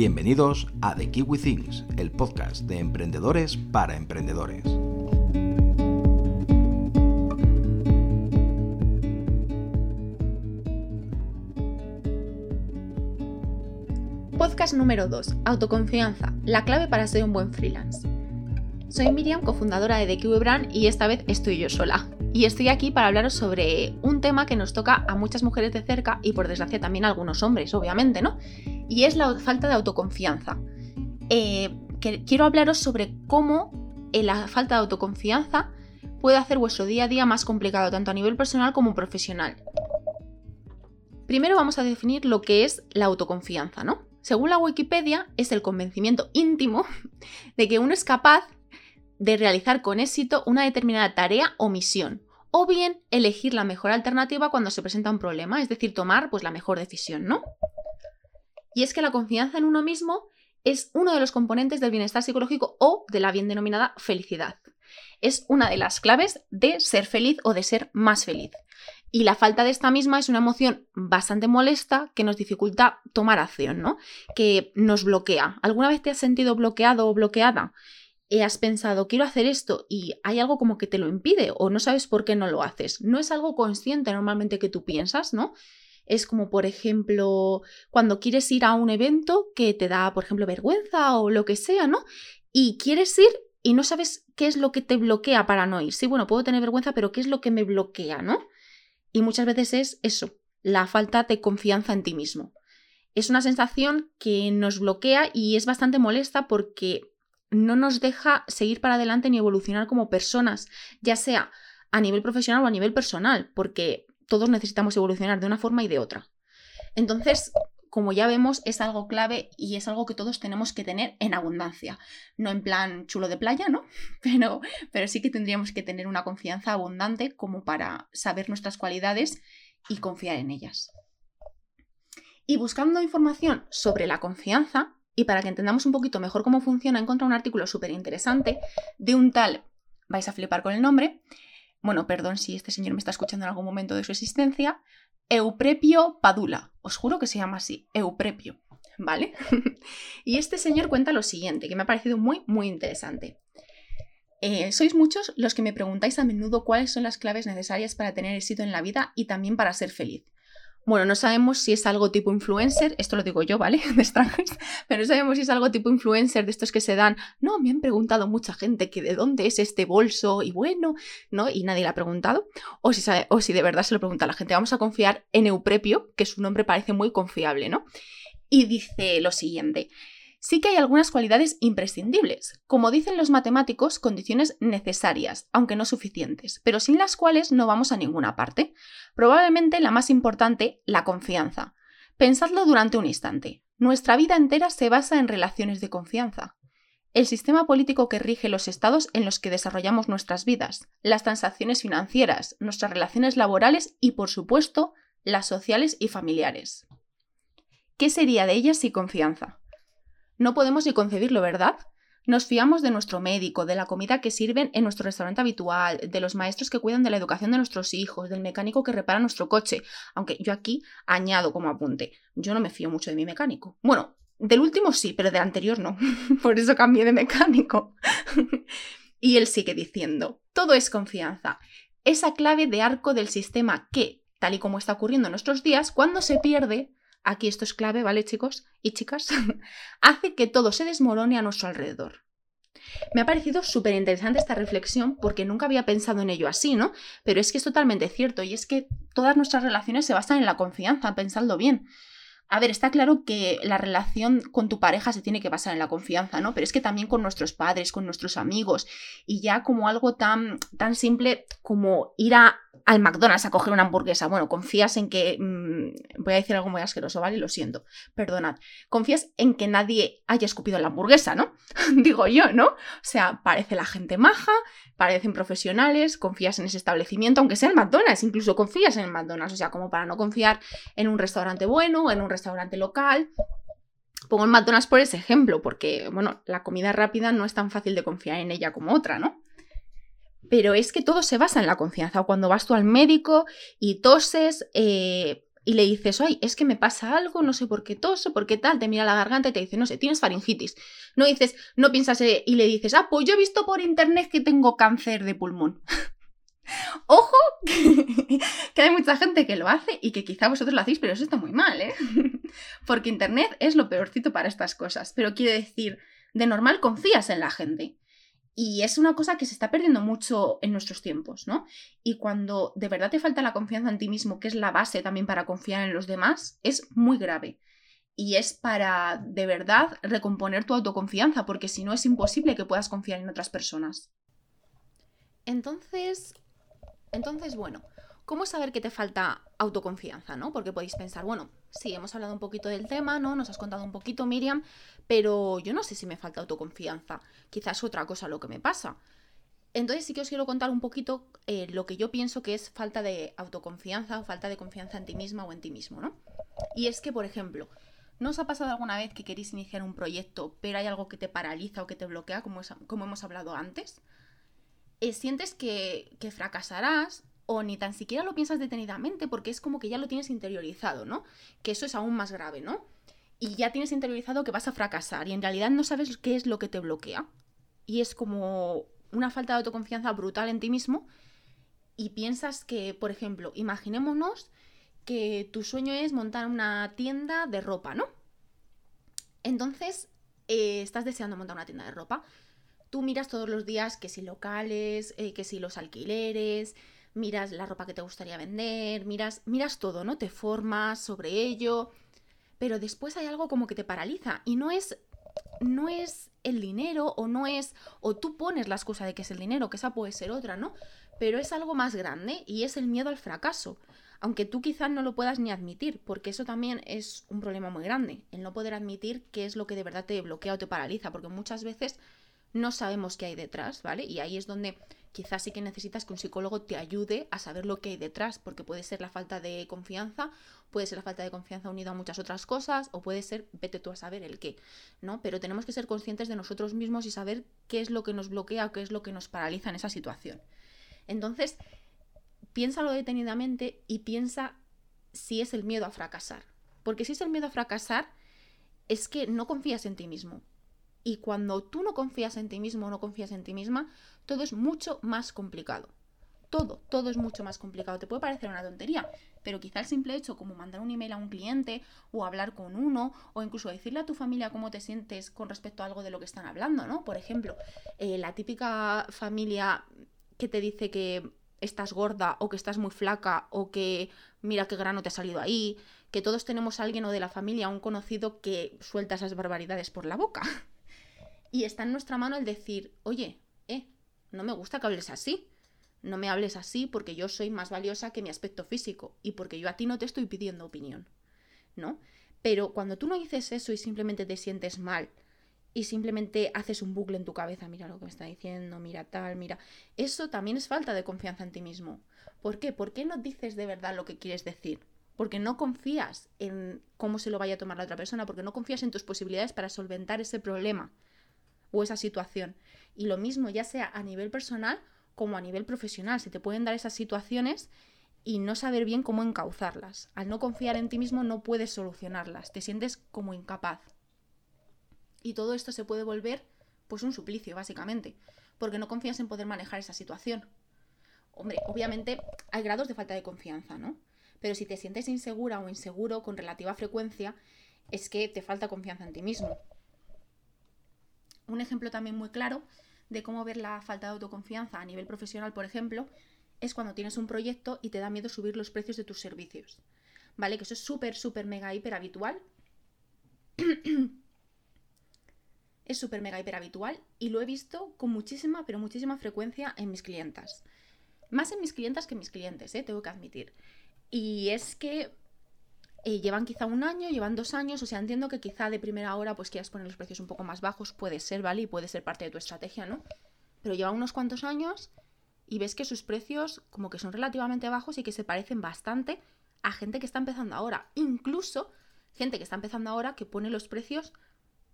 Bienvenidos a The Kiwi Things, el podcast de emprendedores para emprendedores. Podcast número 2. Autoconfianza. La clave para ser un buen freelance. Soy Miriam, cofundadora de The Kiwi Brand y esta vez estoy yo sola. Y estoy aquí para hablaros sobre un tema que nos toca a muchas mujeres de cerca y por desgracia también a algunos hombres, obviamente, ¿no? Y es la falta de autoconfianza. Eh, quiero hablaros sobre cómo eh, la falta de autoconfianza puede hacer vuestro día a día más complicado, tanto a nivel personal como profesional. Primero vamos a definir lo que es la autoconfianza, ¿no? Según la Wikipedia, es el convencimiento íntimo de que uno es capaz de realizar con éxito una determinada tarea o misión, o bien elegir la mejor alternativa cuando se presenta un problema, es decir, tomar pues la mejor decisión, ¿no? Y es que la confianza en uno mismo es uno de los componentes del bienestar psicológico o de la bien denominada felicidad. Es una de las claves de ser feliz o de ser más feliz. Y la falta de esta misma es una emoción bastante molesta que nos dificulta tomar acción, ¿no? Que nos bloquea. ¿Alguna vez te has sentido bloqueado o bloqueada? has pensado, quiero hacer esto y hay algo como que te lo impide o no sabes por qué no lo haces. No es algo consciente normalmente que tú piensas, ¿no? Es como, por ejemplo, cuando quieres ir a un evento que te da, por ejemplo, vergüenza o lo que sea, ¿no? Y quieres ir y no sabes qué es lo que te bloquea para no ir. Sí, bueno, puedo tener vergüenza, pero ¿qué es lo que me bloquea, ¿no? Y muchas veces es eso, la falta de confianza en ti mismo. Es una sensación que nos bloquea y es bastante molesta porque no nos deja seguir para adelante ni evolucionar como personas, ya sea a nivel profesional o a nivel personal, porque todos necesitamos evolucionar de una forma y de otra. Entonces, como ya vemos, es algo clave y es algo que todos tenemos que tener en abundancia. No en plan chulo de playa, ¿no? Pero, pero sí que tendríamos que tener una confianza abundante como para saber nuestras cualidades y confiar en ellas. Y buscando información sobre la confianza, y para que entendamos un poquito mejor cómo funciona, he encontrado un artículo súper interesante de un tal, vais a flipar con el nombre, bueno, perdón si este señor me está escuchando en algún momento de su existencia, Euprepio Padula. Os juro que se llama así, Euprepio, ¿vale? y este señor cuenta lo siguiente, que me ha parecido muy, muy interesante. Eh, sois muchos los que me preguntáis a menudo cuáles son las claves necesarias para tener éxito en la vida y también para ser feliz. Bueno, no sabemos si es algo tipo influencer, esto lo digo yo, ¿vale? De extranjeros, pero no sabemos si es algo tipo influencer de estos que se dan, no, me han preguntado mucha gente que de dónde es este bolso y bueno, ¿no? Y nadie le ha preguntado, o si, o si de verdad se lo pregunta a la gente, vamos a confiar en Euprepio, que su nombre parece muy confiable, ¿no? Y dice lo siguiente, sí que hay algunas cualidades imprescindibles, como dicen los matemáticos, condiciones necesarias, aunque no suficientes, pero sin las cuales no vamos a ninguna parte. Probablemente la más importante, la confianza. Pensadlo durante un instante. Nuestra vida entera se basa en relaciones de confianza. El sistema político que rige los estados en los que desarrollamos nuestras vidas, las transacciones financieras, nuestras relaciones laborales y, por supuesto, las sociales y familiares. ¿Qué sería de ellas sin confianza? No podemos ni concebirlo, ¿verdad? Nos fiamos de nuestro médico, de la comida que sirven en nuestro restaurante habitual, de los maestros que cuidan de la educación de nuestros hijos, del mecánico que repara nuestro coche. Aunque yo aquí añado como apunte, yo no me fío mucho de mi mecánico. Bueno, del último sí, pero del anterior no. Por eso cambié de mecánico. y él sigue diciendo, todo es confianza. Esa clave de arco del sistema que, tal y como está ocurriendo en nuestros días, cuando se pierde, aquí esto es clave, ¿vale chicos y chicas? hace que todo se desmorone a nuestro alrededor. Me ha parecido súper interesante esta reflexión porque nunca había pensado en ello así, ¿no? Pero es que es totalmente cierto y es que todas nuestras relaciones se basan en la confianza, pensadlo bien. A ver, está claro que la relación con tu pareja se tiene que basar en la confianza, ¿no? Pero es que también con nuestros padres, con nuestros amigos, y ya como algo tan, tan simple como ir a, al McDonald's a coger una hamburguesa. Bueno, confías en que. Mm, voy a decir algo muy asqueroso, ¿vale? Lo siento, perdonad. Confías en que nadie haya escupido la hamburguesa, ¿no? Digo yo, ¿no? O sea, parece la gente maja, parecen profesionales, confías en ese establecimiento, aunque sea el McDonald's, incluso confías en el McDonald's, o sea, como para no confiar en un restaurante bueno, en un restaurante local. Pongo el McDonald's por ese ejemplo, porque, bueno, la comida rápida no es tan fácil de confiar en ella como otra, ¿no? Pero es que todo se basa en la confianza. Cuando vas tú al médico y toses, eh, y le dices, ay, es que me pasa algo, no sé por qué toso, por qué tal, te mira la garganta y te dice, no sé, tienes faringitis. No dices, no piensas eh, y le dices, ah, pues yo he visto por internet que tengo cáncer de pulmón. Ojo, que, hay mucha gente que lo hace y que quizá vosotros lo hacéis, pero eso está muy mal, ¿eh? Porque internet es lo peorcito para estas cosas. Pero quiero decir, de normal confías en la gente. Y es una cosa que se está perdiendo mucho en nuestros tiempos, ¿no? Y cuando de verdad te falta la confianza en ti mismo, que es la base también para confiar en los demás, es muy grave. Y es para de verdad recomponer tu autoconfianza, porque si no es imposible que puedas confiar en otras personas. Entonces, entonces, bueno, ¿cómo saber que te falta autoconfianza, no? Porque podéis pensar, bueno, sí, hemos hablado un poquito del tema, ¿no? Nos has contado un poquito, Miriam, pero yo no sé si me falta autoconfianza. Quizás otra cosa lo que me pasa. Entonces sí que os quiero contar un poquito eh, lo que yo pienso que es falta de autoconfianza o falta de confianza en ti misma o en ti mismo, ¿no? Y es que, por ejemplo, ¿no os ha pasado alguna vez que queréis iniciar un proyecto, pero hay algo que te paraliza o que te bloquea, como, como hemos hablado antes? Eh, sientes que, que fracasarás o ni tan siquiera lo piensas detenidamente porque es como que ya lo tienes interiorizado, ¿no? Que eso es aún más grave, ¿no? Y ya tienes interiorizado que vas a fracasar y en realidad no sabes qué es lo que te bloquea. Y es como una falta de autoconfianza brutal en ti mismo y piensas que, por ejemplo, imaginémonos que tu sueño es montar una tienda de ropa, ¿no? Entonces, eh, estás deseando montar una tienda de ropa, Tú miras todos los días que si locales, eh, que si los alquileres, miras la ropa que te gustaría vender, miras, miras todo, ¿no? Te formas sobre ello, pero después hay algo como que te paraliza y no es no es el dinero o no es o tú pones la excusa de que es el dinero, que esa puede ser otra, ¿no? Pero es algo más grande y es el miedo al fracaso. Aunque tú quizás no lo puedas ni admitir, porque eso también es un problema muy grande, el no poder admitir qué es lo que de verdad te bloquea o te paraliza, porque muchas veces no sabemos qué hay detrás, ¿vale? Y ahí es donde quizás sí que necesitas que un psicólogo te ayude a saber lo que hay detrás, porque puede ser la falta de confianza, puede ser la falta de confianza unida a muchas otras cosas, o puede ser, vete tú a saber el qué, ¿no? Pero tenemos que ser conscientes de nosotros mismos y saber qué es lo que nos bloquea qué es lo que nos paraliza en esa situación. Entonces, piénsalo detenidamente y piensa si es el miedo a fracasar. Porque si es el miedo a fracasar, es que no confías en ti mismo. Y cuando tú no confías en ti mismo o no confías en ti misma, todo es mucho más complicado. Todo, todo es mucho más complicado. Te puede parecer una tontería, pero quizá el simple hecho como mandar un email a un cliente o hablar con uno o incluso decirle a tu familia cómo te sientes con respecto a algo de lo que están hablando, ¿no? Por ejemplo, eh, la típica familia que te dice que estás gorda o que estás muy flaca o que mira qué grano te ha salido ahí, que todos tenemos a alguien o de la familia, un conocido que suelta esas barbaridades por la boca. Y está en nuestra mano el decir, oye, eh, no me gusta que hables así. No me hables así porque yo soy más valiosa que mi aspecto físico y porque yo a ti no te estoy pidiendo opinión. ¿No? Pero cuando tú no dices eso y simplemente te sientes mal y simplemente haces un bucle en tu cabeza, mira lo que me está diciendo, mira tal, mira, eso también es falta de confianza en ti mismo. ¿Por qué? ¿Por qué no dices de verdad lo que quieres decir? Porque no confías en cómo se lo vaya a tomar la otra persona, porque no confías en tus posibilidades para solventar ese problema o esa situación. Y lo mismo, ya sea a nivel personal como a nivel profesional, se te pueden dar esas situaciones y no saber bien cómo encauzarlas. Al no confiar en ti mismo no puedes solucionarlas, te sientes como incapaz. Y todo esto se puede volver pues un suplicio, básicamente, porque no confías en poder manejar esa situación. Hombre, obviamente hay grados de falta de confianza, ¿no? Pero si te sientes insegura o inseguro con relativa frecuencia, es que te falta confianza en ti mismo. Un ejemplo también muy claro de cómo ver la falta de autoconfianza a nivel profesional, por ejemplo, es cuando tienes un proyecto y te da miedo subir los precios de tus servicios. ¿Vale? Que eso es súper, súper, mega, hiper habitual. es súper, mega, hiper habitual y lo he visto con muchísima, pero muchísima frecuencia en mis clientas. Más en mis clientas que en mis clientes, ¿eh? tengo que admitir. Y es que eh, llevan quizá un año, llevan dos años, o sea, entiendo que quizá de primera hora pues quieras poner los precios un poco más bajos, puede ser, ¿vale? Y puede ser parte de tu estrategia, ¿no? Pero llevan unos cuantos años y ves que sus precios como que son relativamente bajos y que se parecen bastante a gente que está empezando ahora. Incluso gente que está empezando ahora que pone los precios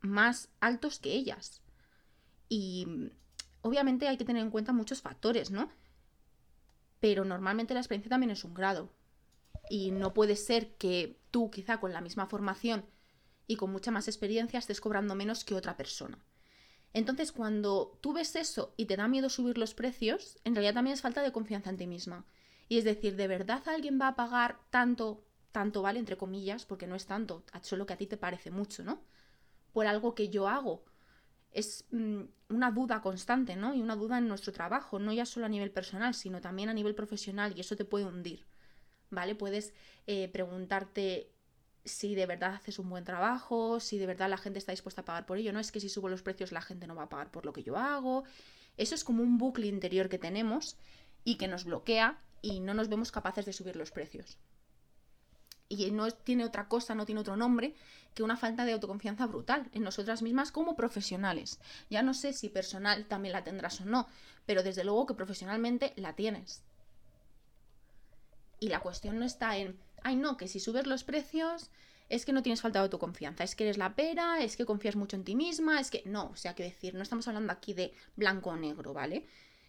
más altos que ellas. Y obviamente hay que tener en cuenta muchos factores, ¿no? Pero normalmente la experiencia también es un grado. Y no puede ser que tú, quizá con la misma formación y con mucha más experiencia, estés cobrando menos que otra persona. Entonces, cuando tú ves eso y te da miedo subir los precios, en realidad también es falta de confianza en ti misma. Y es decir, ¿de verdad alguien va a pagar tanto, tanto vale, entre comillas, porque no es tanto, solo que a ti te parece mucho, ¿no? Por algo que yo hago. Es mm, una duda constante, ¿no? Y una duda en nuestro trabajo, no ya solo a nivel personal, sino también a nivel profesional, y eso te puede hundir. ¿Vale? Puedes eh, preguntarte si de verdad haces un buen trabajo, si de verdad la gente está dispuesta a pagar por ello. No es que si subo los precios la gente no va a pagar por lo que yo hago. Eso es como un bucle interior que tenemos y que nos bloquea y no nos vemos capaces de subir los precios. Y no tiene otra cosa, no tiene otro nombre que una falta de autoconfianza brutal en nosotras mismas como profesionales. Ya no sé si personal también la tendrás o no, pero desde luego que profesionalmente la tienes. Y la cuestión no está en, ay no, que si subes los precios es que no tienes falta de autoconfianza, es que eres la pera, es que confías mucho en ti misma, es que no, o sea, que decir, no estamos hablando aquí de blanco o negro, ¿vale?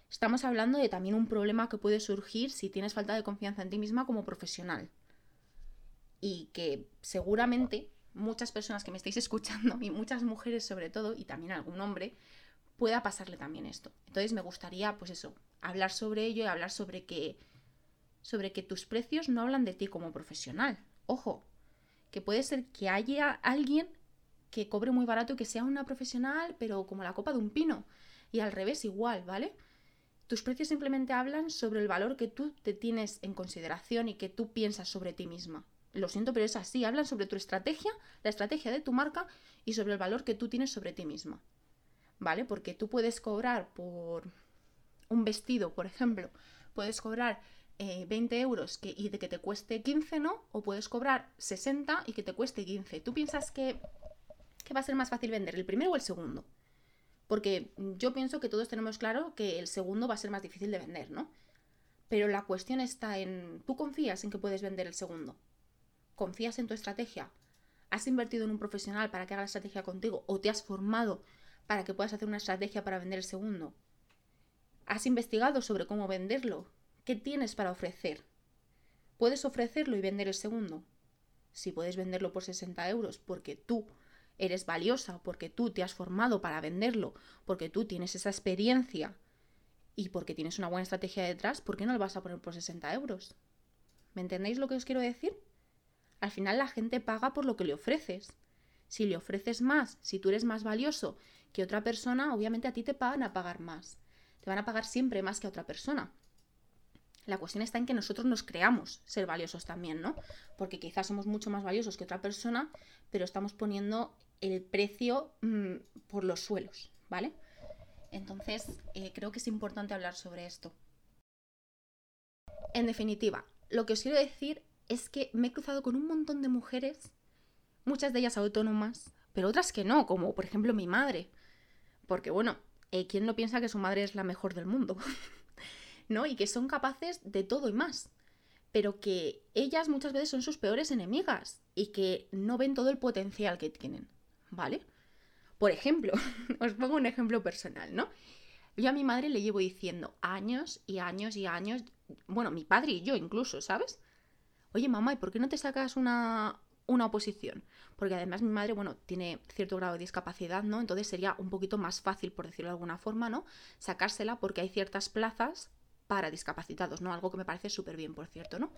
Estamos hablando de también un problema que puede surgir si tienes falta de confianza en ti misma como profesional. Y que seguramente muchas personas que me estáis escuchando, y muchas mujeres sobre todo, y también algún hombre, pueda pasarle también esto. Entonces me gustaría, pues eso, hablar sobre ello y hablar sobre que sobre que tus precios no hablan de ti como profesional. Ojo, que puede ser que haya alguien que cobre muy barato que sea una profesional, pero como la copa de un pino. Y al revés igual, ¿vale? Tus precios simplemente hablan sobre el valor que tú te tienes en consideración y que tú piensas sobre ti misma. Lo siento, pero es así. Hablan sobre tu estrategia, la estrategia de tu marca y sobre el valor que tú tienes sobre ti misma. ¿Vale? Porque tú puedes cobrar por un vestido, por ejemplo, puedes cobrar 20 eh, euros que, y de que te cueste 15, ¿no? O puedes cobrar 60 y que te cueste 15. ¿Tú piensas que, que va a ser más fácil vender, el primero o el segundo? Porque yo pienso que todos tenemos claro que el segundo va a ser más difícil de vender, ¿no? Pero la cuestión está en, ¿tú confías en que puedes vender el segundo? ¿Confías en tu estrategia? ¿Has invertido en un profesional para que haga la estrategia contigo? ¿O te has formado para que puedas hacer una estrategia para vender el segundo? ¿Has investigado sobre cómo venderlo? ¿Qué tienes para ofrecer? ¿Puedes ofrecerlo y vender el segundo? Si puedes venderlo por 60 euros porque tú eres valiosa, porque tú te has formado para venderlo, porque tú tienes esa experiencia y porque tienes una buena estrategia detrás, ¿por qué no lo vas a poner por 60 euros? ¿Me entendéis lo que os quiero decir? Al final la gente paga por lo que le ofreces. Si le ofreces más, si tú eres más valioso que otra persona, obviamente a ti te pagan a pagar más. Te van a pagar siempre más que a otra persona. La cuestión está en que nosotros nos creamos ser valiosos también, ¿no? Porque quizás somos mucho más valiosos que otra persona, pero estamos poniendo el precio mm, por los suelos, ¿vale? Entonces, eh, creo que es importante hablar sobre esto. En definitiva, lo que os quiero decir es que me he cruzado con un montón de mujeres, muchas de ellas autónomas, pero otras que no, como por ejemplo mi madre. Porque bueno, eh, ¿quién no piensa que su madre es la mejor del mundo? ¿no? Y que son capaces de todo y más. Pero que ellas muchas veces son sus peores enemigas y que no ven todo el potencial que tienen, ¿vale? Por ejemplo, os pongo un ejemplo personal, ¿no? Yo a mi madre le llevo diciendo años y años y años, bueno, mi padre y yo incluso, ¿sabes? Oye, mamá, ¿y por qué no te sacas una, una oposición? Porque además mi madre, bueno, tiene cierto grado de discapacidad, ¿no? Entonces sería un poquito más fácil, por decirlo de alguna forma, ¿no? Sacársela porque hay ciertas plazas para discapacitados, ¿no? Algo que me parece súper bien, por cierto, ¿no?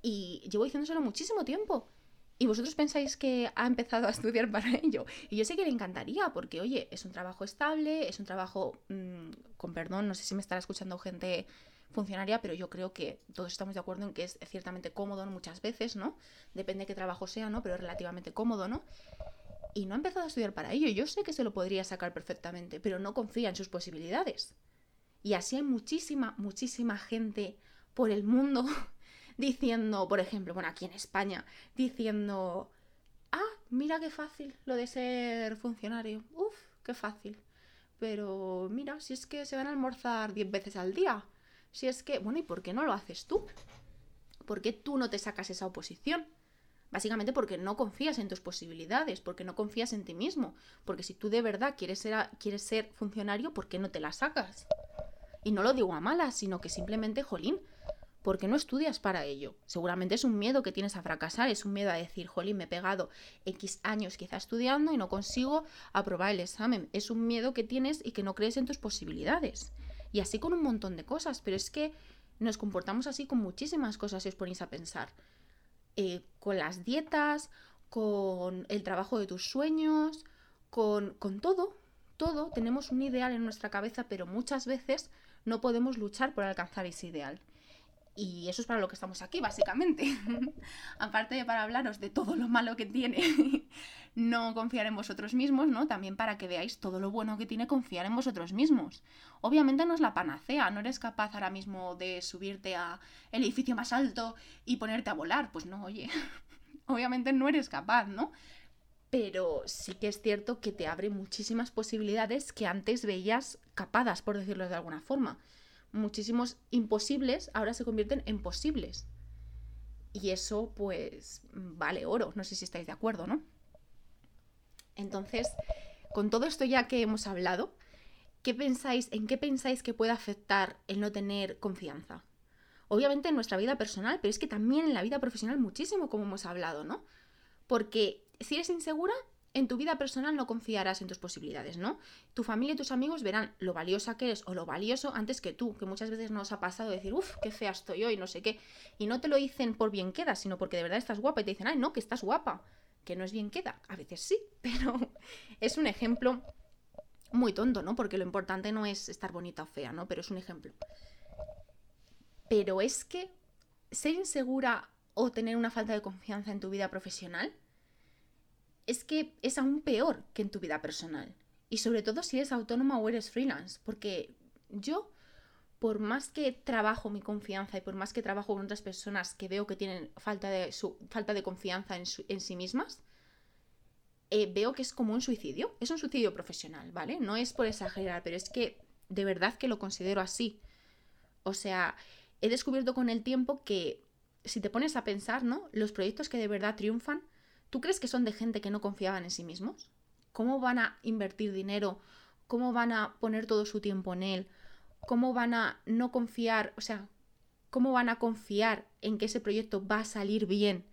Y llevo diciéndoselo muchísimo tiempo. Y vosotros pensáis que ha empezado a estudiar para ello. Y yo sé que le encantaría, porque, oye, es un trabajo estable, es un trabajo, mm, con perdón, no sé si me estará escuchando gente funcionaria, pero yo creo que todos estamos de acuerdo en que es ciertamente cómodo muchas veces, ¿no? Depende de qué trabajo sea, ¿no? Pero es relativamente cómodo, ¿no? Y no ha empezado a estudiar para ello. Yo sé que se lo podría sacar perfectamente, pero no confía en sus posibilidades. Y así hay muchísima, muchísima gente por el mundo diciendo, por ejemplo, bueno, aquí en España, diciendo, ah, mira qué fácil lo de ser funcionario. Uf, qué fácil. Pero mira, si es que se van a almorzar 10 veces al día. Si es que, bueno, ¿y por qué no lo haces tú? ¿Por qué tú no te sacas esa oposición? Básicamente porque no confías en tus posibilidades, porque no confías en ti mismo. Porque si tú de verdad quieres ser, quieres ser funcionario, ¿por qué no te la sacas? Y no lo digo a malas, sino que simplemente, jolín, porque no estudias para ello. Seguramente es un miedo que tienes a fracasar, es un miedo a decir, jolín, me he pegado X años quizá estudiando y no consigo aprobar el examen. Es un miedo que tienes y que no crees en tus posibilidades. Y así con un montón de cosas, pero es que nos comportamos así con muchísimas cosas si os ponéis a pensar. Eh, con las dietas, con el trabajo de tus sueños, con, con todo, todo, tenemos un ideal en nuestra cabeza, pero muchas veces no podemos luchar por alcanzar ese ideal. Y eso es para lo que estamos aquí, básicamente. Aparte de para hablaros de todo lo malo que tiene no confiar en vosotros mismos, ¿no? También para que veáis todo lo bueno que tiene confiar en vosotros mismos. Obviamente no es la panacea, no eres capaz ahora mismo de subirte a el edificio más alto y ponerte a volar. Pues no, oye, obviamente no eres capaz, ¿no? Pero sí que es cierto que te abre muchísimas posibilidades que antes veías capadas, por decirlo de alguna forma muchísimos imposibles ahora se convierten en posibles. Y eso, pues, vale oro. No sé si estáis de acuerdo, ¿no? Entonces, con todo esto ya que hemos hablado, ¿qué pensáis, en qué pensáis que puede afectar el no tener confianza? Obviamente en nuestra vida personal, pero es que también en la vida profesional muchísimo, como hemos hablado, ¿no? Porque si eres insegura, en tu vida personal no confiarás en tus posibilidades, ¿no? Tu familia y tus amigos verán lo valiosa que eres o lo valioso antes que tú, que muchas veces nos ha pasado decir, uff, qué fea estoy hoy, no sé qué. Y no te lo dicen por bien queda, sino porque de verdad estás guapa y te dicen, ay, no, que estás guapa, que no es bien queda. A veces sí, pero es un ejemplo muy tonto, ¿no? Porque lo importante no es estar bonita o fea, ¿no? Pero es un ejemplo. Pero es que ser insegura o tener una falta de confianza en tu vida profesional es que es aún peor que en tu vida personal. Y sobre todo si eres autónoma o eres freelance, porque yo, por más que trabajo mi confianza y por más que trabajo con otras personas que veo que tienen falta de, su, falta de confianza en, en sí mismas, eh, veo que es como un suicidio. Es un suicidio profesional, ¿vale? No es por exagerar, pero es que de verdad que lo considero así. O sea, he descubierto con el tiempo que si te pones a pensar, ¿no? Los proyectos que de verdad triunfan ¿Tú crees que son de gente que no confiaban en sí mismos? ¿Cómo van a invertir dinero? ¿Cómo van a poner todo su tiempo en él? ¿Cómo van a no confiar? O sea, ¿cómo van a confiar en que ese proyecto va a salir bien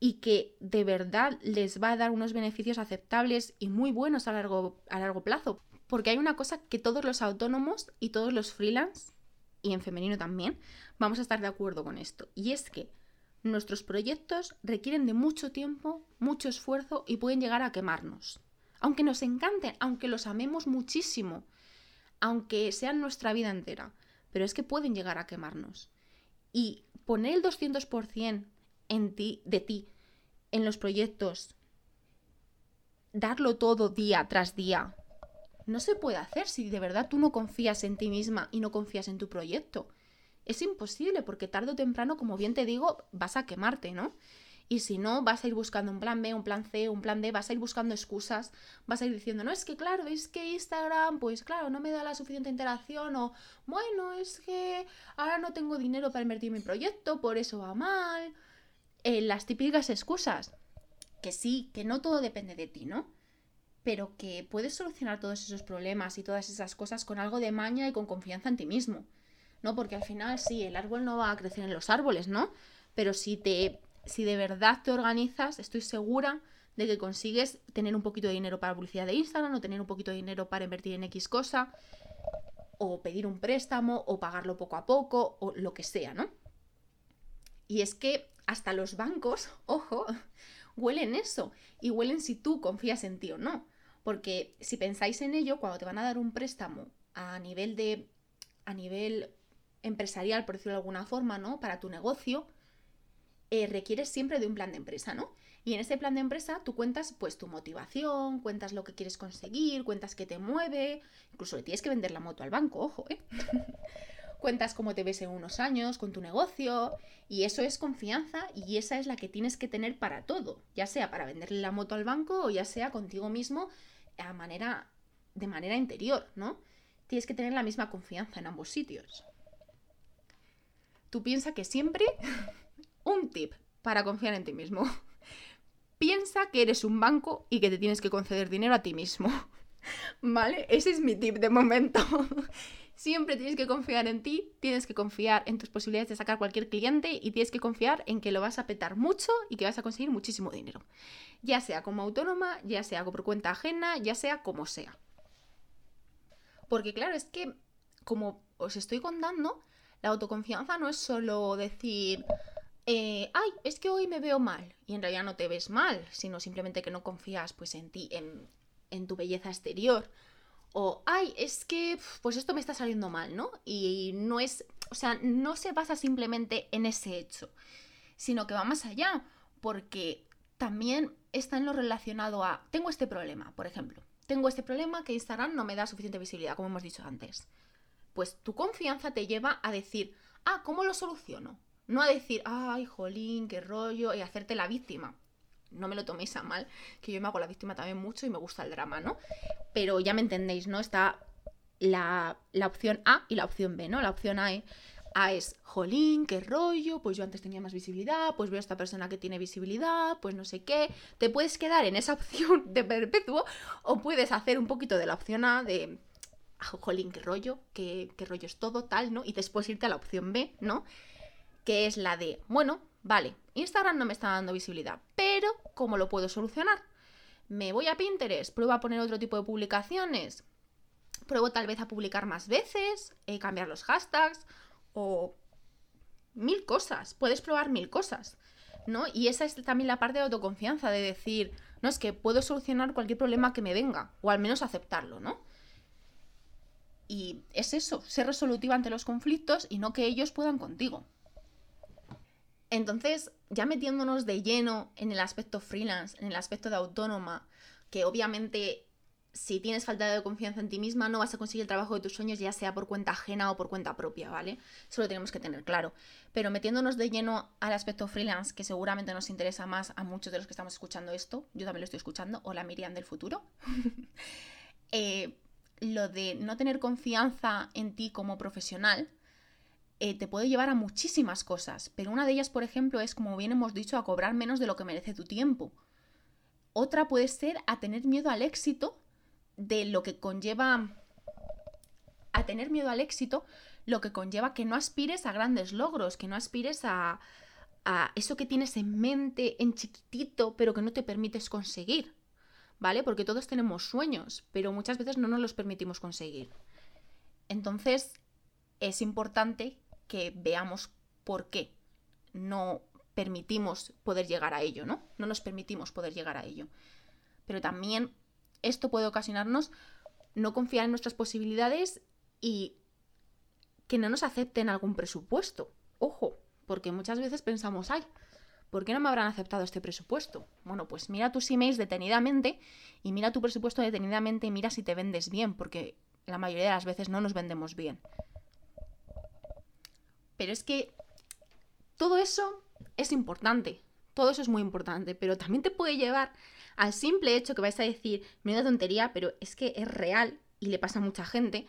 y que de verdad les va a dar unos beneficios aceptables y muy buenos a largo, a largo plazo? Porque hay una cosa que todos los autónomos y todos los freelance, y en femenino también, vamos a estar de acuerdo con esto. Y es que nuestros proyectos requieren de mucho tiempo, mucho esfuerzo y pueden llegar a quemarnos. Aunque nos encanten, aunque los amemos muchísimo, aunque sean nuestra vida entera, pero es que pueden llegar a quemarnos. Y poner el 200% en ti, de ti en los proyectos, darlo todo día tras día, no se puede hacer si de verdad tú no confías en ti misma y no confías en tu proyecto es imposible porque tarde o temprano, como bien te digo, vas a quemarte, ¿no? Y si no, vas a ir buscando un plan B, un plan C, un plan D, vas a ir buscando excusas, vas a ir diciendo, no, es que claro, es que Instagram, pues claro, no me da la suficiente interacción, o bueno, es que ahora no tengo dinero para invertir en mi proyecto, por eso va mal. Eh, las típicas excusas. Que sí, que no todo depende de ti, ¿no? Pero que puedes solucionar todos esos problemas y todas esas cosas con algo de maña y con confianza en ti mismo. ¿No? Porque al final sí, el árbol no va a crecer en los árboles, ¿no? Pero si te si de verdad te organizas, estoy segura de que consigues tener un poquito de dinero para publicidad de Instagram o tener un poquito de dinero para invertir en X cosa o pedir un préstamo o pagarlo poco a poco o lo que sea, ¿no? Y es que hasta los bancos, ojo, huelen eso y huelen si tú confías en ti o no. Porque si pensáis en ello, cuando te van a dar un préstamo a nivel de a nivel empresarial, por decirlo de alguna forma, ¿no? Para tu negocio, eh, requieres siempre de un plan de empresa, ¿no? Y en ese plan de empresa tú cuentas pues tu motivación, cuentas lo que quieres conseguir, cuentas qué te mueve, incluso le tienes que vender la moto al banco, ojo, ¿eh? cuentas cómo te ves en unos años con tu negocio y eso es confianza y esa es la que tienes que tener para todo, ya sea para venderle la moto al banco o ya sea contigo mismo de manera interior, ¿no? Tienes que tener la misma confianza en ambos sitios tú piensa que siempre un tip para confiar en ti mismo. Piensa que eres un banco y que te tienes que conceder dinero a ti mismo. ¿Vale? Ese es mi tip de momento. Siempre tienes que confiar en ti, tienes que confiar en tus posibilidades de sacar cualquier cliente y tienes que confiar en que lo vas a petar mucho y que vas a conseguir muchísimo dinero. Ya sea como autónoma, ya sea por cuenta ajena, ya sea como sea. Porque claro, es que como os estoy contando, la autoconfianza no es solo decir, eh, ay, es que hoy me veo mal. Y en realidad no te ves mal, sino simplemente que no confías pues en ti, en, en tu belleza exterior o, ay, es que, pues esto me está saliendo mal, ¿no? Y no es, o sea, no se basa simplemente en ese hecho, sino que va más allá, porque también está en lo relacionado a, tengo este problema, por ejemplo, tengo este problema que Instagram no me da suficiente visibilidad, como hemos dicho antes. Pues tu confianza te lleva a decir, ah, ¿cómo lo soluciono? No a decir, ay, jolín, qué rollo, y hacerte la víctima no me lo toméis a mal, que yo me hago la víctima también mucho y me gusta el drama, ¿no? Pero ya me entendéis, ¿no? Está la, opción A y la opción B, ¿no? La opción A es, a es, jolín, qué rollo, pues yo antes tenía más visibilidad, pues veo a esta persona que tiene visibilidad, pues no sé qué. Te puedes quedar en esa opción de perpetuo o puedes hacer un poquito de la opción A de, jolín, qué rollo, qué, qué rollo es todo, tal, ¿no? Y después irte a la opción B, ¿no? Que es la de, bueno, Vale, Instagram no me está dando visibilidad, pero ¿cómo lo puedo solucionar? Me voy a Pinterest, pruebo a poner otro tipo de publicaciones, pruebo tal vez a publicar más veces, eh, cambiar los hashtags o mil cosas, puedes probar mil cosas, ¿no? Y esa es también la parte de autoconfianza, de decir, no es que puedo solucionar cualquier problema que me venga, o al menos aceptarlo, ¿no? Es eso, ser resolutiva ante los conflictos y no que ellos puedan contigo. Entonces, ya metiéndonos de lleno en el aspecto freelance, en el aspecto de autónoma, que obviamente si tienes falta de confianza en ti misma no vas a conseguir el trabajo de tus sueños ya sea por cuenta ajena o por cuenta propia, ¿vale? Eso lo tenemos que tener claro. Pero metiéndonos de lleno al aspecto freelance, que seguramente nos interesa más a muchos de los que estamos escuchando esto, yo también lo estoy escuchando, o la Miriam del futuro, eh, lo de no tener confianza en ti como profesional eh, te puede llevar a muchísimas cosas, pero una de ellas, por ejemplo, es, como bien hemos dicho, a cobrar menos de lo que merece tu tiempo. Otra puede ser a tener miedo al éxito de lo que conlleva... A tener miedo al éxito, lo que conlleva que no aspires a grandes logros, que no aspires a, a eso que tienes en mente, en chiquitito, pero que no te permites conseguir. ¿Vale? Porque todos tenemos sueños, pero muchas veces no nos los permitimos conseguir. Entonces, es importante que veamos por qué no permitimos poder llegar a ello, ¿no? No nos permitimos poder llegar a ello. Pero también esto puede ocasionarnos no confiar en nuestras posibilidades y que no nos acepten algún presupuesto. Ojo, porque muchas veces pensamos, ay, ¿por qué no me habrán aceptado este presupuesto? Bueno, pues mira tus emails detenidamente y mira tu presupuesto detenidamente y mira si te vendes bien, porque la mayoría de las veces no nos vendemos bien. Pero es que todo eso es importante, todo eso es muy importante, pero también te puede llevar al simple hecho que vais a decir, da tontería, pero es que es real y le pasa a mucha gente,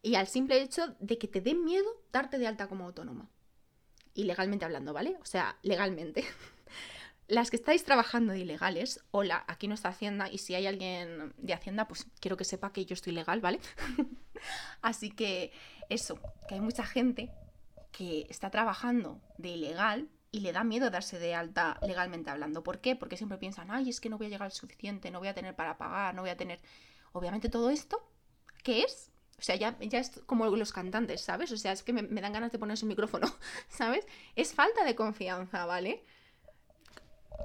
y al simple hecho de que te dé miedo darte de alta como autónoma. Y legalmente hablando, ¿vale? O sea, legalmente. Las que estáis trabajando de ilegales, hola, aquí no está Hacienda y si hay alguien de Hacienda, pues quiero que sepa que yo estoy legal, ¿vale? Así que eso, que hay mucha gente que está trabajando de ilegal y le da miedo darse de alta legalmente hablando. ¿Por qué? Porque siempre piensan, ay, es que no voy a llegar al suficiente, no voy a tener para pagar, no voy a tener... Obviamente todo esto, ¿qué es? O sea, ya, ya es como los cantantes, ¿sabes? O sea, es que me, dan ganas de poner su micrófono, ¿sabes? Es falta de confianza, ¿vale?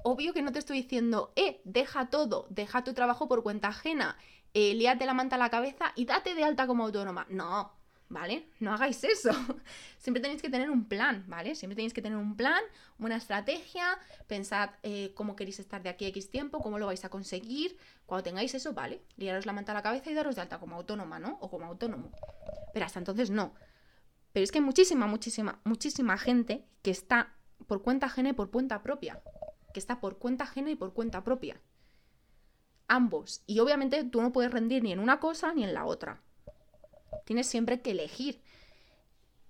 Obvio que no te estoy diciendo, eh, deja todo, deja tu trabajo por cuenta ajena, eh, líate la manta a la cabeza y date de alta como autónoma. No, ¿vale? No hagáis eso. Siempre tenéis que tener un plan, ¿vale? Siempre tenéis que tener un plan, una estrategia, pensad eh, cómo queréis estar de aquí a X tiempo, cómo lo vais a conseguir. Cuando tengáis eso, ¿vale? Liaros la manta a la cabeza y daros de alta como autónoma, ¿no? O como autónomo. Pero hasta entonces no. Pero es que hay muchísima, muchísima, muchísima gente que está por cuenta ajena y por cuenta propia. Que está por cuenta ajena y por cuenta propia. Ambos. Y obviamente tú no puedes rendir ni en una cosa ni en la otra. Tienes siempre que elegir.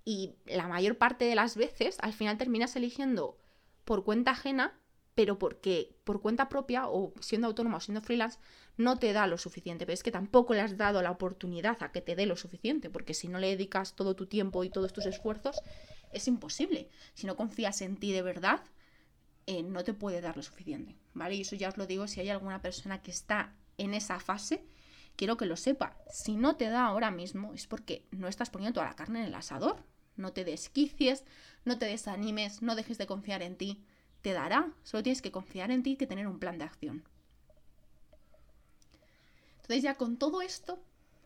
Y la mayor parte de las veces al final terminas eligiendo por cuenta ajena pero porque por cuenta propia o siendo autónoma o siendo freelance no te da lo suficiente. Pero es que tampoco le has dado la oportunidad a que te dé lo suficiente, porque si no le dedicas todo tu tiempo y todos tus esfuerzos, es imposible. Si no confías en ti de verdad, eh, no te puede dar lo suficiente, ¿vale? Y eso ya os lo digo, si hay alguna persona que está en esa fase, quiero que lo sepa. Si no te da ahora mismo es porque no estás poniendo toda la carne en el asador. No te desquicies, no te desanimes, no dejes de confiar en ti. Te dará, solo tienes que confiar en ti y que tener un plan de acción. Entonces ya con todo esto,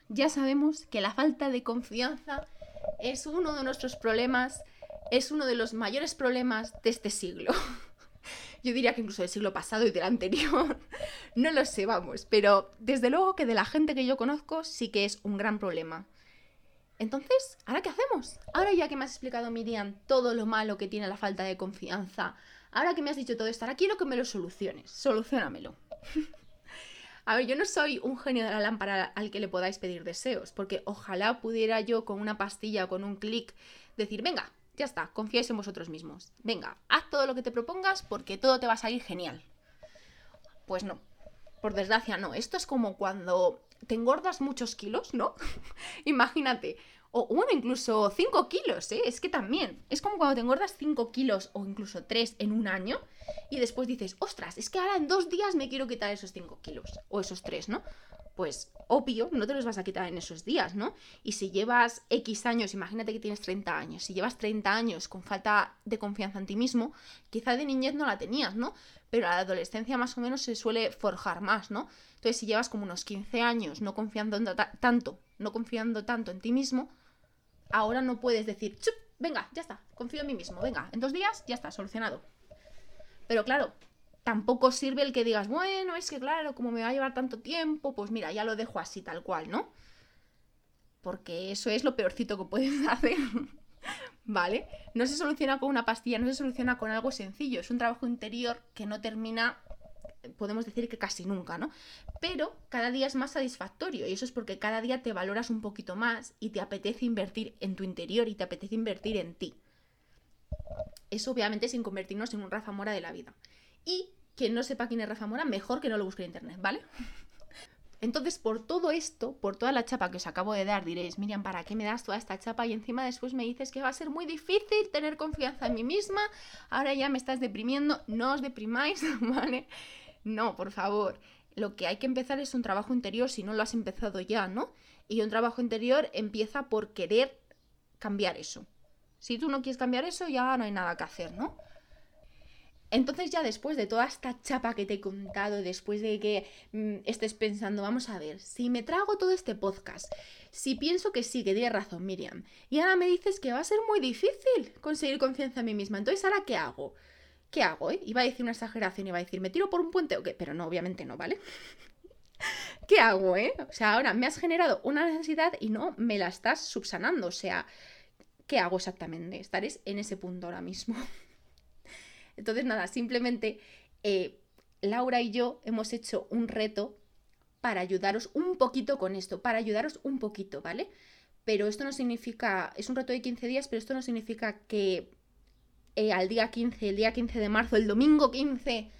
ya sabemos que la falta de confianza es uno de nuestros problemas, es uno de los mayores problemas de este siglo. Yo diría que incluso del siglo pasado y del anterior. no lo sé, vamos. Pero desde luego que de la gente que yo conozco sí que es un gran problema. Entonces, ¿ahora qué hacemos? Ahora ya que me has explicado, Miriam, todo lo malo que tiene la falta de confianza, ahora que me has dicho todo esto, ahora quiero que me lo soluciones. Solucionamelo. A ver, yo no soy un genio de la lámpara al que le podáis pedir deseos, porque ojalá pudiera yo con una pastilla o con un clic decir, venga, ya está, confiáis en vosotros mismos. Venga, haz todo lo que te propongas porque todo te va a salir genial. Pues no, por desgracia no. Esto es como cuando te engordas muchos kilos, ¿no? Imagínate. O bueno, incluso 5 kilos, ¿eh? Es que también. Es como cuando te engordas 5 kilos o incluso 3 en un año y después dices, ostras, es que ahora en dos días me quiero quitar esos 5 kilos o esos 3, ¿no? Pues obvio, no te los vas a quitar en esos días, ¿no? Y si llevas X años, imagínate que tienes 30 años, si llevas 30 años con falta de confianza en ti mismo, quizá de niñez no la tenías, ¿no? Pero a la adolescencia más o menos se suele forjar más, ¿no? Entonces, si llevas como unos 15 años no confiando tanto, no confiando tanto en ti mismo, ahora no puedes decir, ¡Chup! venga, ya está, confío en mí mismo, venga, en dos días ya está, solucionado. Pero claro, tampoco sirve el que digas, bueno, es que claro, como me va a llevar tanto tiempo, pues mira, ya lo dejo así tal cual, ¿no? Porque eso es lo peorcito que puedes hacer. ¿Vale? No se soluciona con una pastilla, no se soluciona con algo sencillo. Es un trabajo interior que no termina, podemos decir que casi nunca, ¿no? Pero cada día es más satisfactorio y eso es porque cada día te valoras un poquito más y te apetece invertir en tu interior y te apetece invertir en ti. Eso obviamente sin convertirnos en un Rafa Mora de la vida. Y quien no sepa quién es Rafa Mora, mejor que no lo busque en internet, ¿vale? Entonces, por todo esto, por toda la chapa que os acabo de dar, diréis, Miriam, ¿para qué me das toda esta chapa? Y encima después me dices que va a ser muy difícil tener confianza en mí misma, ahora ya me estás deprimiendo, no os deprimáis, ¿vale? No, por favor. Lo que hay que empezar es un trabajo interior si no lo has empezado ya, ¿no? Y un trabajo interior empieza por querer cambiar eso. Si tú no quieres cambiar eso, ya no hay nada que hacer, ¿no? Entonces ya después de toda esta chapa que te he contado, después de que mm, estés pensando, vamos a ver, si me trago todo este podcast, si pienso que sí, que tiene razón Miriam, y ahora me dices que va a ser muy difícil conseguir confianza en mí misma, entonces ahora ¿qué hago? ¿Qué hago? Eh? Iba a decir una exageración, iba a decir, ¿me tiro por un puente o qué? Pero no, obviamente no, ¿vale? ¿Qué hago, eh? O sea, ahora me has generado una necesidad y no me la estás subsanando, o sea, ¿qué hago exactamente? Estaréis en ese punto ahora mismo. Entonces, nada, simplemente eh, Laura y yo hemos hecho un reto para ayudaros un poquito con esto, para ayudaros un poquito, ¿vale? Pero esto no significa, es un reto de 15 días, pero esto no significa que eh, al día 15, el día 15 de marzo, el domingo 15,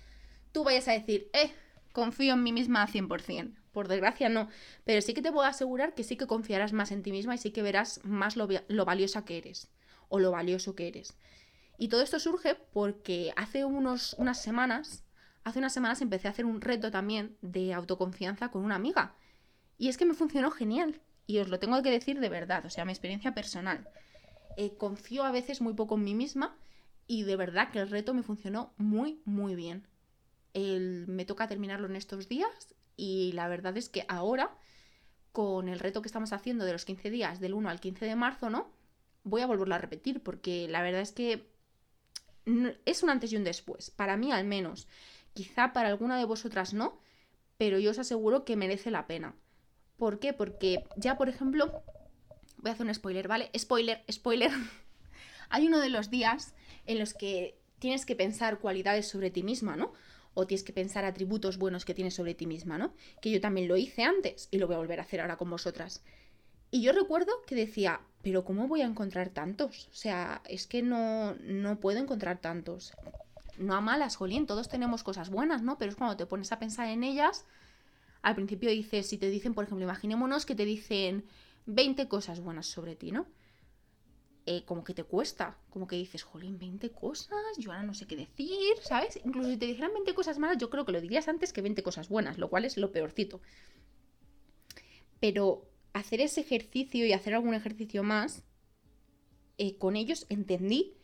tú vayas a decir, eh, confío en mí misma al 100%. Por desgracia no, pero sí que te puedo asegurar que sí que confiarás más en ti misma y sí que verás más lo valiosa que eres o lo valioso que eres. Y todo esto surge porque hace unos, unas semanas, hace unas semanas empecé a hacer un reto también de autoconfianza con una amiga. Y es que me funcionó genial. Y os lo tengo que decir de verdad, o sea, mi experiencia personal. Eh, confío a veces muy poco en mí misma y de verdad que el reto me funcionó muy, muy bien. me toca terminarlo en estos días y la verdad es que ahora, con el reto que estamos haciendo de los 15 días, del 1 al 15 de marzo, ¿no? Voy a volverlo a repetir porque la verdad es que es un antes y un después, para mí al menos. Quizá para alguna de vosotras no, pero yo os aseguro que merece la pena. ¿Por qué? Porque ya, por ejemplo, voy a hacer un spoiler, ¿vale? Spoiler, spoiler. Hay uno de los días en los que tienes que pensar cualidades sobre ti misma, ¿no? O tienes que pensar atributos buenos que tienes sobre ti misma, ¿no? Que yo también lo hice antes y lo voy a volver a hacer ahora con vosotras. Y yo recuerdo que decía, pero ¿cómo voy a encontrar tantos? O sea, es que no, no puedo encontrar tantos. no a malas, jolín, todos tenemos cosas buenas, ¿no? Pero es cuando te pones a pensar en ellas, al principio dices, si te dicen, por ejemplo, imaginémonos que te dicen 20 cosas buenas sobre ti, ¿no? Eh, como que te cuesta, como que dices, jolín, 20 cosas, yo ahora no sé qué decir, ¿sabes? Incluso si te dijeran 20 cosas malas, yo creo que lo dirías antes que 20 cosas buenas, lo cual es lo peorcito. Pero hacer ese ejercicio y hacer algún ejercicio más, eh, con ellos entendí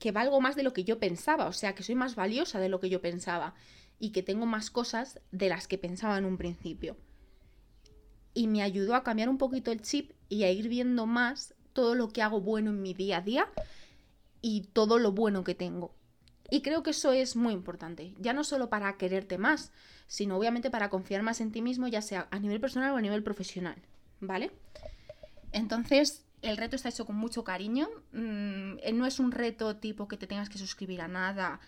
que valgo más de lo que yo pensaba, o sea, que soy más valiosa de lo que yo pensaba y que tengo más cosas de las que pensaba en un principio. Y me ayudó a cambiar un poquito el chip y a ir viendo más todo lo que hago bueno en mi día a día y todo lo bueno que tengo. Y creo que eso es muy importante, ya no solo para quererte más, sino obviamente para confiar más en ti mismo, ya sea a nivel personal o a nivel profesional, ¿vale? Entonces, el reto está hecho con mucho cariño, mm, no es un reto tipo que te tengas que suscribir a nada,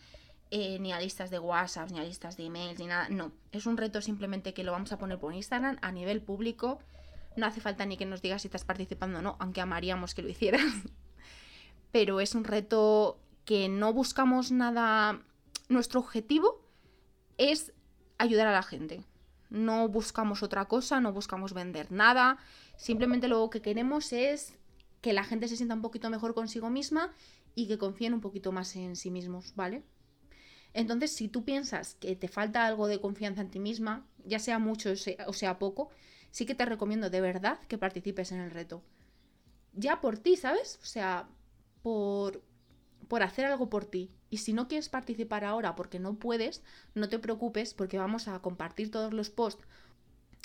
eh, ni a listas de WhatsApp, ni a listas de emails, ni nada, no, es un reto simplemente que lo vamos a poner por Instagram a nivel público, no hace falta ni que nos digas si estás participando o no, aunque amaríamos que lo hicieras. Pero es un reto que no buscamos nada. Nuestro objetivo es ayudar a la gente. No buscamos otra cosa, no buscamos vender nada. Simplemente lo que queremos es que la gente se sienta un poquito mejor consigo misma y que confíen un poquito más en sí mismos, ¿vale? Entonces, si tú piensas que te falta algo de confianza en ti misma, ya sea mucho o sea poco, sí que te recomiendo de verdad que participes en el reto. Ya por ti, ¿sabes? O sea, por, por hacer algo por ti. Y si no quieres participar ahora porque no puedes, no te preocupes porque vamos a compartir todos los posts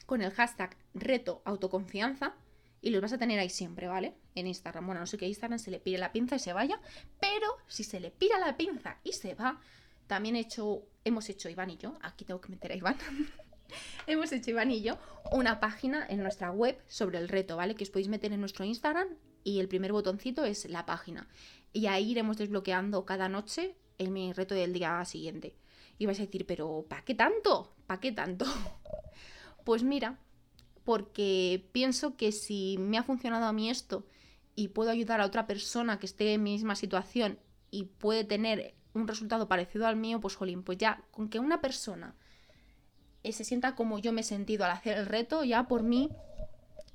con el hashtag reto autoconfianza y los vas a tener ahí siempre, ¿vale? En Instagram. Bueno, no sé que Instagram se le pire la pinza y se vaya, pero si se le pira la pinza y se va, también he hecho, hemos hecho Iván y yo, aquí tengo que meter a Iván, hemos hecho Iván y yo una página en nuestra web sobre el reto, ¿vale? Que os podéis meter en nuestro Instagram y el primer botoncito es la página. Y ahí iremos desbloqueando cada noche el mi reto del día siguiente. Y vais a decir, pero ¿para qué tanto? ¿Para qué tanto? Pues mira, porque pienso que si me ha funcionado a mí esto y puedo ayudar a otra persona que esté en mi misma situación y puede tener un resultado parecido al mío, pues jolín, pues ya con que una persona eh, se sienta como yo me he sentido al hacer el reto, ya por mí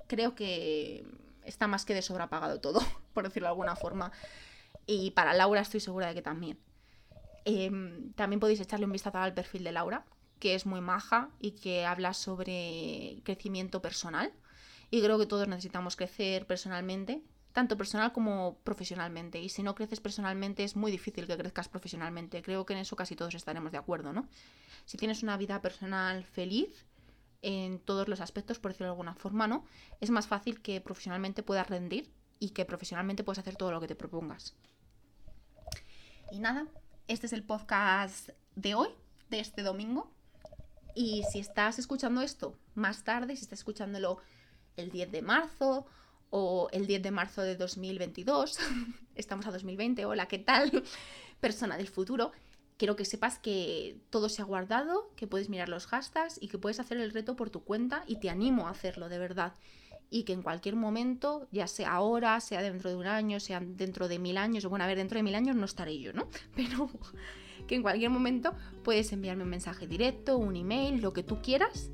creo que está más que de sobra pagado todo, por decirlo de alguna forma. Y para Laura estoy segura de que también. Em, también podéis echarle un vistazo al perfil de Laura, que es muy maja y que habla sobre crecimiento personal. Y creo que todos necesitamos crecer personalmente, tanto personal como profesionalmente. Y si no creces personalmente es muy difícil que crezcas profesionalmente. Creo que en eso casi todos estaremos de acuerdo, ¿no? Si tienes una vida personal feliz en todos los aspectos, por decirlo de alguna forma, ¿no? Es más fácil que profesionalmente puedas rendir y que profesionalmente puedas hacer todo lo que te propongas. Y nada, este es el podcast de hoy, de este domingo. Y si estás escuchando esto más tarde, si estás escuchándolo el 10 de marzo o el 10 de marzo de 2022, estamos a 2020, hola, ¿qué tal? Persona del futuro, quiero que sepas que todo se ha guardado, que puedes mirar los hashtags y que puedes hacer el reto por tu cuenta y te animo a hacerlo de verdad. Y que en cualquier momento, ya sea ahora, sea dentro de un año, sea dentro de mil años, bueno, a ver, dentro de mil años no estaré yo, ¿no? Pero que en cualquier momento puedes enviarme un mensaje directo, un email, lo que tú quieras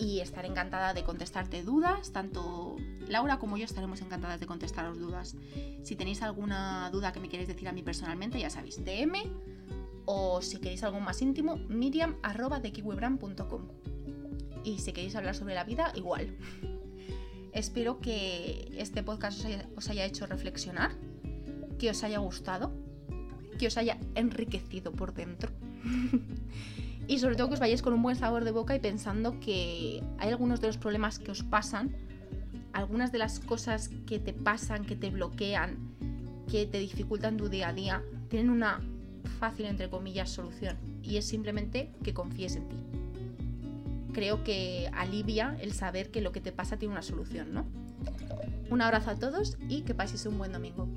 y estaré encantada de contestarte dudas, tanto Laura como yo estaremos encantadas de contestaros dudas. Si tenéis alguna duda que me queréis decir a mí personalmente, ya sabéis, DM o si queréis algo más íntimo, miriam.com. Y si queréis hablar sobre la vida, igual. Espero que este podcast os haya hecho reflexionar, que os haya gustado, que os haya enriquecido por dentro. Y sobre todo que os vayáis con un buen sabor de boca y pensando que hay algunos de los problemas que os pasan, algunas de las cosas que te pasan, que te bloquean, que te dificultan tu día a día, tienen una fácil, entre comillas, solución. Y es simplemente que confíes en ti. Creo que alivia el saber que lo que te pasa tiene una solución, ¿no? Un abrazo a todos y que paséis un buen domingo.